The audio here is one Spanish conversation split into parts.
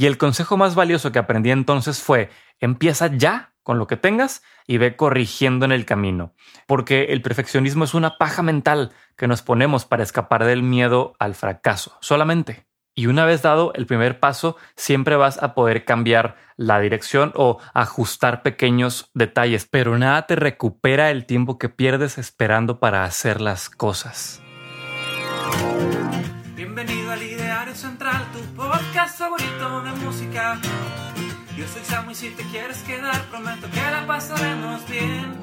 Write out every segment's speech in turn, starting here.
Y el consejo más valioso que aprendí entonces fue, empieza ya con lo que tengas y ve corrigiendo en el camino, porque el perfeccionismo es una paja mental que nos ponemos para escapar del miedo al fracaso, solamente. Y una vez dado el primer paso, siempre vas a poder cambiar la dirección o ajustar pequeños detalles, pero nada te recupera el tiempo que pierdes esperando para hacer las cosas. Bienvenido al Ideario Central, podcast favorito de música. Yo soy Samu y si te quieres quedar, prometo que la pasaremos bien.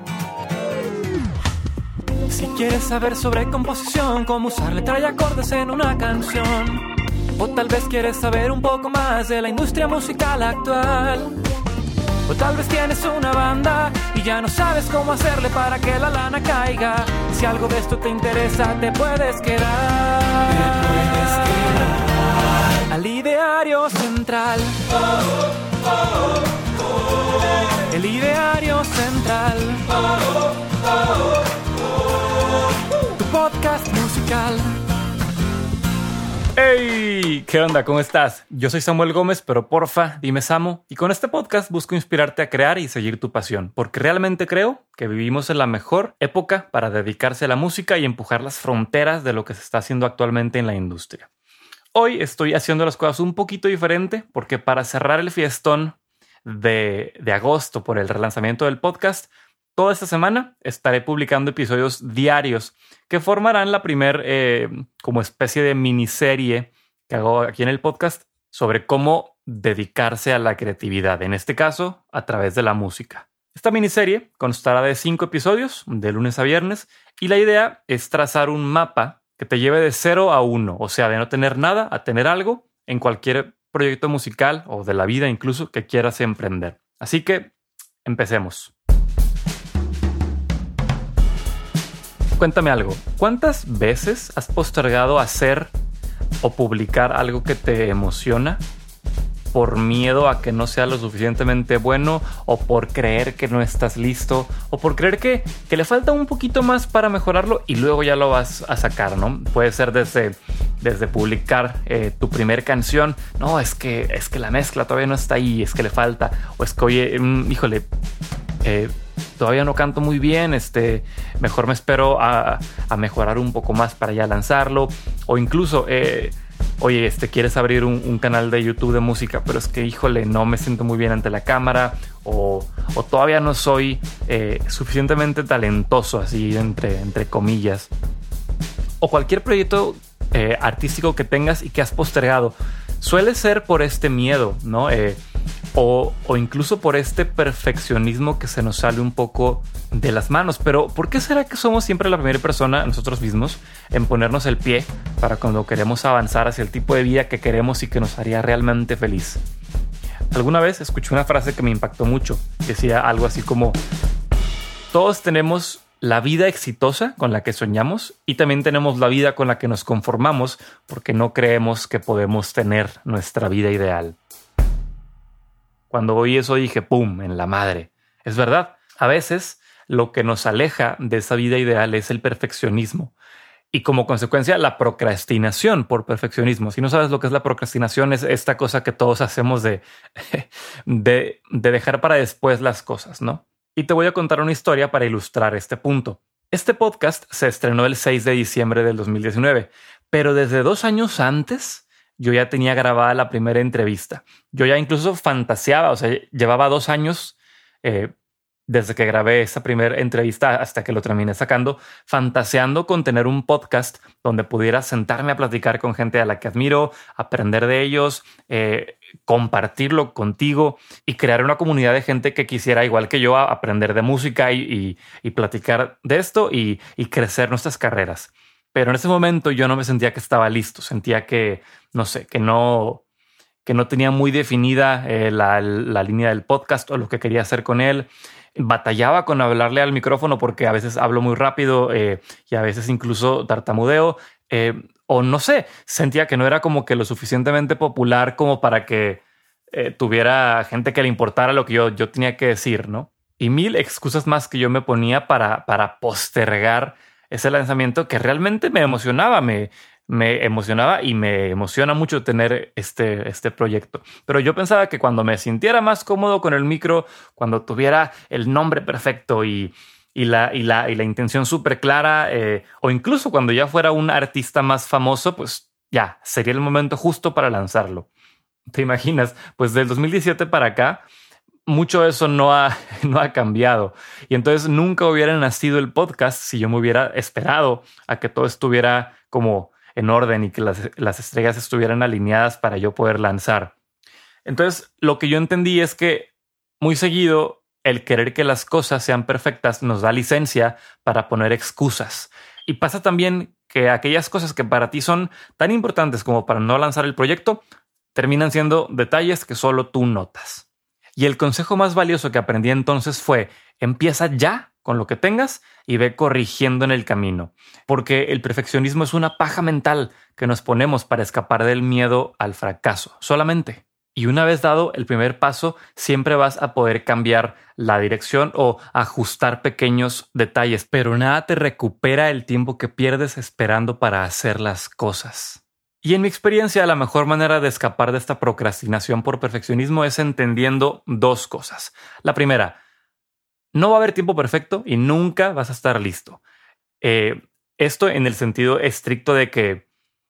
Si quieres saber sobre composición, cómo usar letra y acordes en una canción, o tal vez quieres saber un poco más de la industria musical actual. O tal vez tienes una banda y ya no sabes cómo hacerle para que la lana caiga. Si algo de esto te interesa, te puedes quedar. Te puedes quedar. Al ideario central. El ideario central. Tu podcast musical. ¡Hey! ¿Qué onda? ¿Cómo estás? Yo soy Samuel Gómez, pero porfa, dime Samu. Y con este podcast busco inspirarte a crear y seguir tu pasión, porque realmente creo que vivimos en la mejor época para dedicarse a la música y empujar las fronteras de lo que se está haciendo actualmente en la industria. Hoy estoy haciendo las cosas un poquito diferente, porque para cerrar el fiestón de, de agosto por el relanzamiento del podcast, Toda esta semana estaré publicando episodios diarios que formarán la primer eh, como especie de miniserie que hago aquí en el podcast sobre cómo dedicarse a la creatividad, en este caso a través de la música. Esta miniserie constará de cinco episodios de lunes a viernes y la idea es trazar un mapa que te lleve de cero a uno, o sea, de no tener nada a tener algo en cualquier proyecto musical o de la vida incluso que quieras emprender. Así que empecemos. Cuéntame algo, ¿cuántas veces has postergado hacer o publicar algo que te emociona por miedo a que no sea lo suficientemente bueno o por creer que no estás listo o por creer que, le falta un poquito más para mejorarlo y luego ya lo vas a sacar, ¿no? Puede ser desde, desde publicar eh, tu primer canción, no, es que, es que la mezcla todavía no está ahí, es que le falta, o es que, oye, mm, híjole, eh, todavía no canto muy bien, este, mejor me espero a, mejorar un poco más para ya lanzarlo. O incluso, eh, oye, este, quieres abrir un, canal de YouTube de música, pero es que, híjole, no me siento muy bien ante la cámara. O, todavía no soy eh, suficientemente talentoso, así entre, entre comillas. O cualquier proyecto eh, artístico que tengas y que has postergado. Suele ser por este miedo, ¿no? O, incluso por este perfeccionismo que se nos sale un poco de las manos. Pero ¿por qué será que somos siempre la primera persona, nosotros mismos, en ponernos el pie para cuando queremos avanzar hacia el tipo de vida que queremos y que nos haría realmente feliz? Alguna vez escuché una frase que me impactó mucho. Decía algo así como, todos tenemos la vida exitosa con la que soñamos y también tenemos la vida con la que nos conformamos porque no creemos que podemos tener nuestra vida ideal. Cuando oí eso dije, ¡pum!, en la madre. Es verdad, a veces lo que nos aleja de esa vida ideal es el perfeccionismo y como consecuencia la procrastinación por perfeccionismo. Si no sabes lo que es la procrastinación, es esta cosa que todos hacemos de, de, de dejar para después las cosas, ¿no? Y te voy a contar una historia para ilustrar este punto. Este podcast se estrenó el 6 de diciembre del 2019, pero desde dos años antes yo ya tenía grabada la primera entrevista. Yo ya incluso fantaseaba, o sea, llevaba dos años eh, desde que grabé esa primera entrevista hasta que lo terminé sacando, fantaseando con tener un podcast donde pudiera sentarme a platicar con gente a la que admiro, aprender de ellos, eh, compartirlo contigo y crear una comunidad de gente que quisiera, igual que yo, aprender de música y, platicar de esto y crecer nuestras carreras. Pero en ese momento yo no me sentía que estaba listo, sentía que, no sé, que no, que no tenía muy definida eh, la, línea del podcast o lo que quería hacer con él. Batallaba con hablarle al micrófono porque a veces hablo muy rápido eh, y a veces incluso tartamudeo. Eh, o no sé, sentía que no era como que lo suficientemente popular como para que tuviera gente que le importara lo que yo, yo tenía que decir, ¿no? Y mil excusas más que yo me ponía para, para postergar ese lanzamiento que realmente me emocionaba, me, me emocionaba y me emociona mucho tener este, este proyecto. Pero yo pensaba que cuando me sintiera más cómodo con el micro, cuando tuviera el nombre perfecto y, la, y, la, y la intención súper clara, eh, o incluso cuando ya fuera un artista más famoso, pues ya sería el momento justo para lanzarlo. ¿Te imaginas? Pues del 2017 para acá, mucho de eso no ha, no ha cambiado. Y entonces nunca hubiera nacido el podcast si yo me hubiera esperado a que todo estuviera como en orden y que las, las estrellas estuvieran alineadas para yo poder lanzar. Entonces, lo que yo entendí es que muy seguido el querer que las cosas sean perfectas nos da licencia para poner excusas. Y pasa también que aquellas cosas que para ti son tan importantes como para no lanzar el proyecto, terminan siendo detalles que solo tú notas. Y el consejo más valioso que aprendí entonces fue, empieza ya con lo que tengas y ve corrigiendo en el camino, porque el perfeccionismo es una paja mental que nos ponemos para escapar del miedo al fracaso, solamente. Y una vez dado el primer paso, siempre vas a poder cambiar la dirección o ajustar pequeños detalles, pero nada te recupera el tiempo que pierdes esperando para hacer las cosas. Y en mi experiencia, la mejor manera de escapar de esta procrastinación por perfeccionismo es entendiendo dos cosas. La primera, no va a haber tiempo perfecto y nunca vas a estar listo. Eh, esto en el sentido estricto de que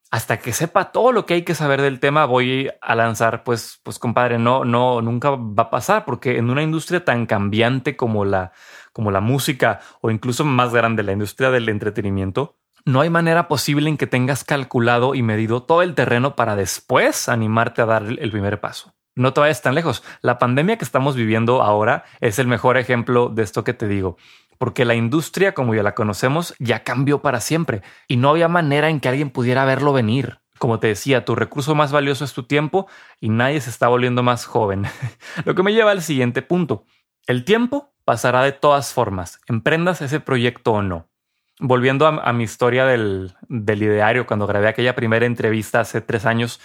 hasta que sepa todo lo que hay que saber del tema, voy a lanzar, pues, pues compadre, no, no, nunca va a pasar, porque en una industria tan cambiante como la, como la música o incluso más grande, la industria del entretenimiento, no hay manera posible en que tengas calculado y medido todo el terreno para después animarte a dar el primer paso no te vayas tan lejos. La pandemia que estamos viviendo ahora es el mejor ejemplo de esto que te digo, porque la industria como ya la conocemos ya cambió para siempre y no había manera en que alguien pudiera verlo venir. Como te decía, tu recurso más valioso es tu tiempo y nadie se está volviendo más joven. Lo que me lleva al siguiente punto. El tiempo pasará de todas formas, emprendas ese proyecto o no. Volviendo a, mi historia del, del ideario, cuando grabé aquella primera entrevista hace tres años,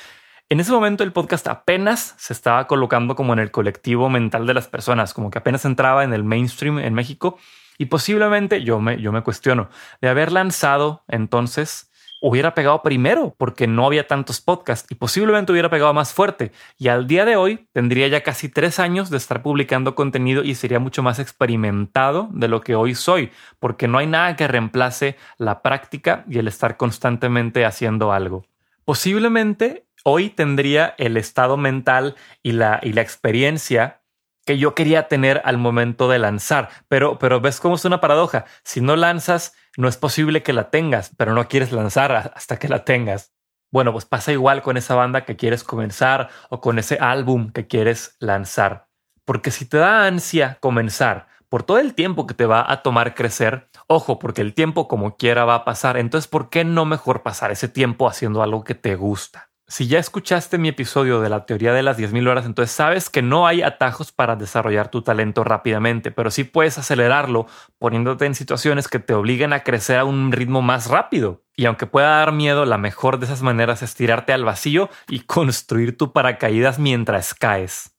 en ese momento el podcast apenas se estaba colocando como en el colectivo mental de las personas, como que apenas entraba en el mainstream en México y posiblemente yo me, yo me cuestiono de haber lanzado entonces hubiera pegado primero porque no había tantos podcasts y posiblemente hubiera pegado más fuerte. Y al día de hoy tendría ya casi tres años de estar publicando contenido y sería mucho más experimentado de lo que hoy soy, porque no hay nada que reemplace la práctica y el estar constantemente haciendo algo. Posiblemente hoy tendría el estado mental y la, y la experiencia que yo quería tener al momento de lanzar. Pero, pero ves cómo es una paradoja. Si no lanzas, no es posible que la tengas, pero no quieres lanzar hasta que la tengas. Bueno, pues pasa igual con esa banda que quieres comenzar o con ese álbum que quieres lanzar. Porque si te da ansia comenzar por todo el tiempo que te va a tomar crecer, ojo, porque el tiempo como quiera va a pasar, entonces ¿por qué no mejor pasar ese tiempo haciendo algo que te gusta? Si ya escuchaste mi episodio de la teoría de las 10.000 horas, entonces sabes que no hay atajos para desarrollar tu talento rápidamente, pero sí puedes acelerarlo poniéndote en situaciones que te obliguen a crecer a un ritmo más rápido. Y aunque pueda dar miedo, la mejor de esas maneras es tirarte al vacío y construir tu paracaídas mientras caes.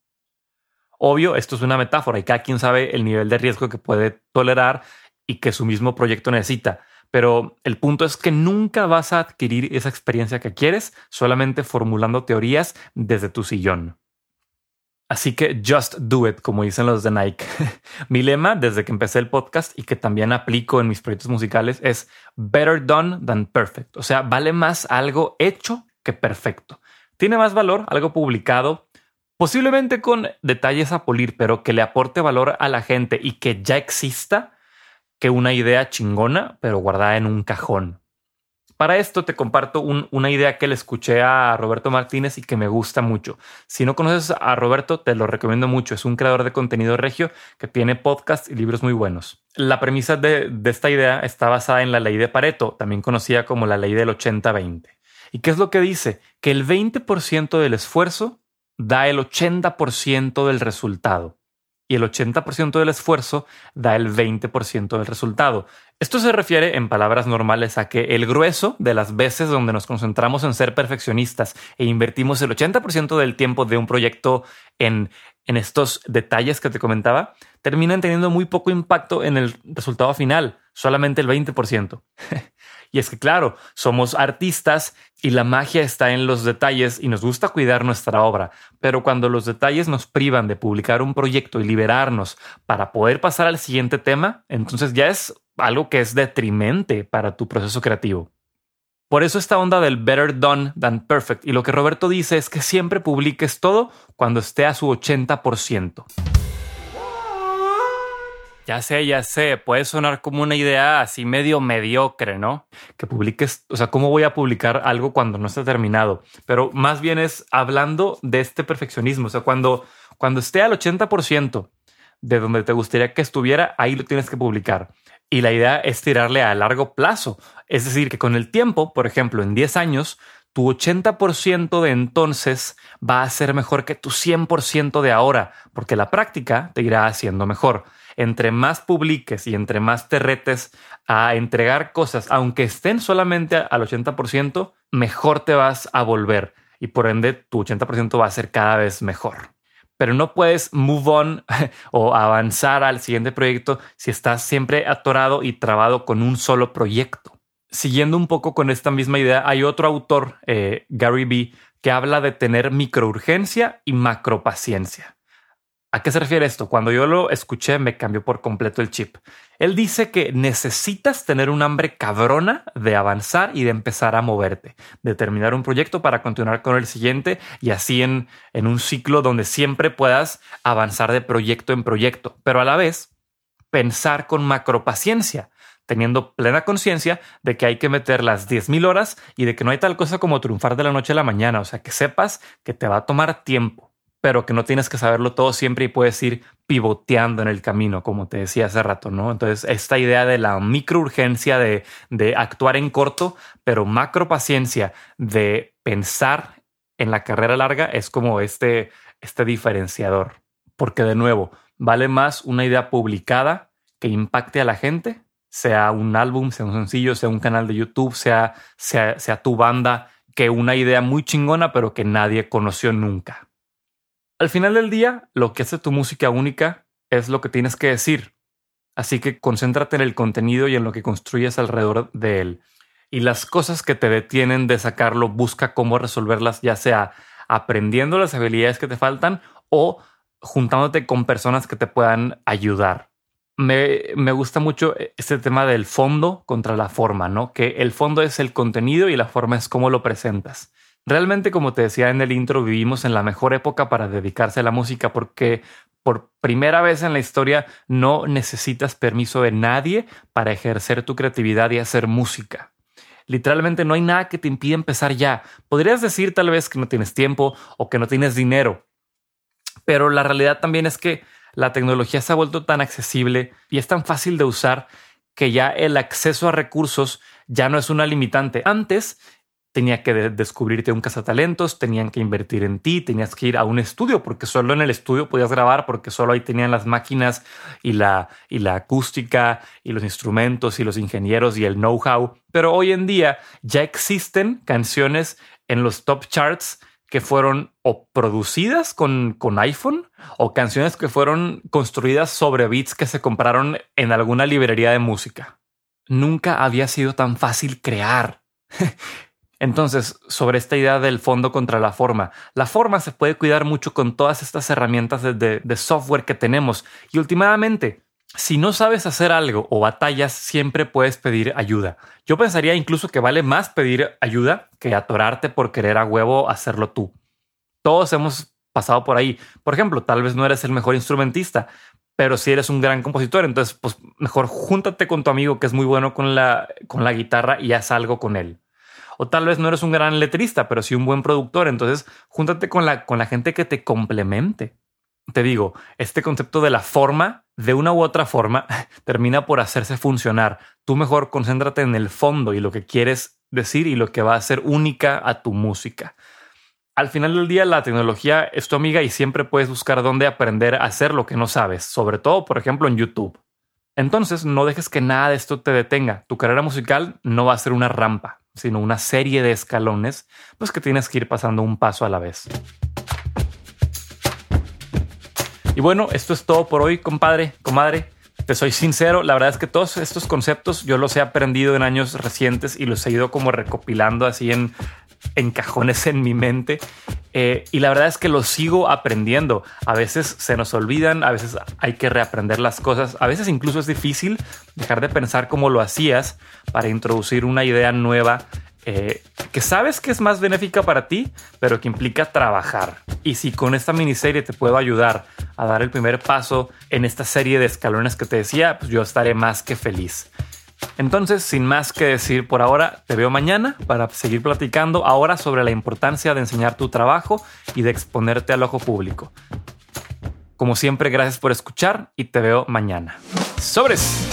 Obvio, esto es una metáfora y cada quien sabe el nivel de riesgo que puede tolerar y que su mismo proyecto necesita pero el punto es que nunca vas a adquirir esa experiencia que quieres solamente formulando teorías desde tu sillón. Así que just do it, como dicen los de Nike. Mi lema desde que empecé el podcast y que también aplico en mis proyectos musicales es better done than perfect. O sea, vale más algo hecho que perfecto. Tiene más valor algo publicado, posiblemente con detalles a pulir, pero que le aporte valor a la gente y que ya exista que una idea chingona, pero guardada en un cajón. Para esto te comparto una idea que le escuché a Roberto Martínez y que me gusta mucho. Si no conoces a Roberto, te lo recomiendo mucho. Es un creador de contenido regio que tiene podcasts y libros muy buenos. La premisa de, de esta idea está basada en la ley de Pareto, también conocida como la ley del 80-20. ¿Y qué es lo que dice? Que el 20% del esfuerzo da el 80% del resultado y el 80% del esfuerzo da el 20% del resultado. Esto se refiere en palabras normales a que el grueso de las veces donde nos concentramos en ser perfeccionistas e invertimos el 80% del tiempo de un proyecto en, en estos detalles que te comentaba, terminan teniendo muy poco impacto en el resultado final, solamente el 20%. y es que claro, somos artistas y la magia está en los detalles y nos gusta cuidar nuestra obra, pero cuando los detalles nos privan de publicar un proyecto y liberarnos para poder pasar al siguiente tema, entonces ya es algo que es detrimente para tu proceso creativo. Por eso esta onda del better done than perfect y lo que Roberto dice es que siempre publiques todo cuando esté a su 80%. Ya sé, ya sé, puede sonar como una idea así medio mediocre, ¿no? Que publiques, o sea, ¿cómo voy a publicar algo cuando no está terminado? Pero más bien es hablando de este perfeccionismo, o sea, cuando, cuando esté al 80% de donde te gustaría que estuviera, ahí lo tienes que publicar. Y la idea es tirarle a largo plazo, es decir, que con el tiempo, por ejemplo, en 10 años, tu 80% de entonces va a ser mejor que tu 100% de ahora, porque la práctica te irá haciendo mejor entre más publiques y entre más te retes a entregar cosas, aunque estén solamente al 80%, mejor te vas a volver y por ende tu 80% va a ser cada vez mejor. Pero no puedes move on o avanzar al siguiente proyecto si estás siempre atorado y trabado con un solo proyecto. Siguiendo un poco con esta misma idea, hay otro autor, eh, Gary B., que habla de tener microurgencia y macropaciencia. ¿A qué se refiere esto? Cuando yo lo escuché me cambió por completo el chip. Él dice que necesitas tener un hambre cabrona de avanzar y de empezar a moverte, de terminar un proyecto para continuar con el siguiente y así en, un ciclo donde siempre puedas avanzar de proyecto en proyecto, pero a la vez pensar con macropaciencia, teniendo plena conciencia de que hay que meter las 10.000 horas y de que no hay tal cosa como triunfar de la noche a la mañana, o sea, que sepas que te va a tomar tiempo pero que no tienes que saberlo todo siempre y puedes ir pivoteando en el camino, como te decía hace rato, ¿no? Entonces, esta idea de la microurgencia de, de actuar en corto, pero macro paciencia de pensar en la carrera larga es como este, este diferenciador. Porque de nuevo, vale más una idea publicada que impacte a la gente, sea un álbum, sea un sencillo, sea un canal de YouTube, sea, sea, sea tu banda, que una idea muy chingona, pero que nadie conoció nunca. Al final del día, lo que hace tu música única es lo que tienes que decir. Así que concéntrate en el contenido y en lo que construyes alrededor de él. Y las cosas que te detienen de sacarlo, busca cómo resolverlas, ya sea aprendiendo las habilidades que te faltan o juntándote con personas que te puedan ayudar. Me, gusta mucho este tema del fondo contra la forma, ¿no? Que el fondo es el contenido y la forma es cómo lo presentas. Realmente, como te decía en el intro, vivimos en la mejor época para dedicarse a la música porque por primera vez en la historia no necesitas permiso de nadie para ejercer tu creatividad y hacer música. Literalmente no hay nada que te impida empezar ya. Podrías decir tal vez que no tienes tiempo o que no tienes dinero, pero la realidad también es que la tecnología se ha vuelto tan accesible y es tan fácil de usar que ya el acceso a recursos ya no es una limitante. Antes tenía que descubrirte un cazatalentos, tenían que invertir en ti, tenías que ir a un estudio, porque solo en el estudio podías grabar, porque solo ahí tenían las máquinas y la, y la acústica y los instrumentos y los ingenieros y el know-how. Pero hoy en día ya existen canciones en los top charts que fueron o producidas con, con iPhone o canciones que fueron construidas sobre beats que se compraron en alguna librería de música. Nunca había sido tan fácil crear. Entonces, sobre esta idea del fondo contra la forma, la forma se puede cuidar mucho con todas estas herramientas de, software que tenemos y últimamente, si no sabes hacer algo o batallas, siempre puedes pedir ayuda. Yo pensaría incluso que vale más pedir ayuda que atorarte por querer a huevo hacerlo tú. Todos hemos pasado por ahí. Por ejemplo, tal vez no eres el mejor instrumentista, pero si eres un gran compositor, entonces pues mejor júntate con tu amigo que es muy bueno con la, con la guitarra y haz algo con él. O tal vez no eres un gran letrista, pero sí un buen productor. Entonces, júntate con la, con la gente que te complemente. Te digo, este concepto de la forma, de una u otra forma, termina por hacerse funcionar. Tú mejor concéntrate en el fondo y lo que quieres decir y lo que va a ser única a tu música. Al final del día, la tecnología es tu amiga y siempre puedes buscar dónde aprender a hacer lo que no sabes, sobre todo, por ejemplo, en YouTube. Entonces, no dejes que nada de esto te detenga. Tu carrera musical no va a ser una rampa, sino una serie de escalones, pues que tienes que ir pasando un paso a la vez. Y bueno, esto es todo por hoy, compadre, comadre. Te soy sincero, la verdad es que todos estos conceptos yo los he aprendido en años recientes y los he ido como recopilando así en, en cajones en mi mente. Eh, y la verdad es que los sigo aprendiendo. A veces se nos olvidan, a veces hay que reaprender las cosas, a veces incluso es difícil dejar de pensar como lo hacías para introducir una idea nueva eh, que sabes que es más benéfica para ti, pero que implica trabajar. Y si con esta miniserie te puedo ayudar a dar el primer paso en esta serie de escalones que te decía, pues yo estaré más que feliz. Entonces, sin más que decir por ahora, te veo mañana para seguir platicando ahora sobre la importancia de enseñar tu trabajo y de exponerte al ojo público. Como siempre, gracias por escuchar y te veo mañana. ¡Sobres!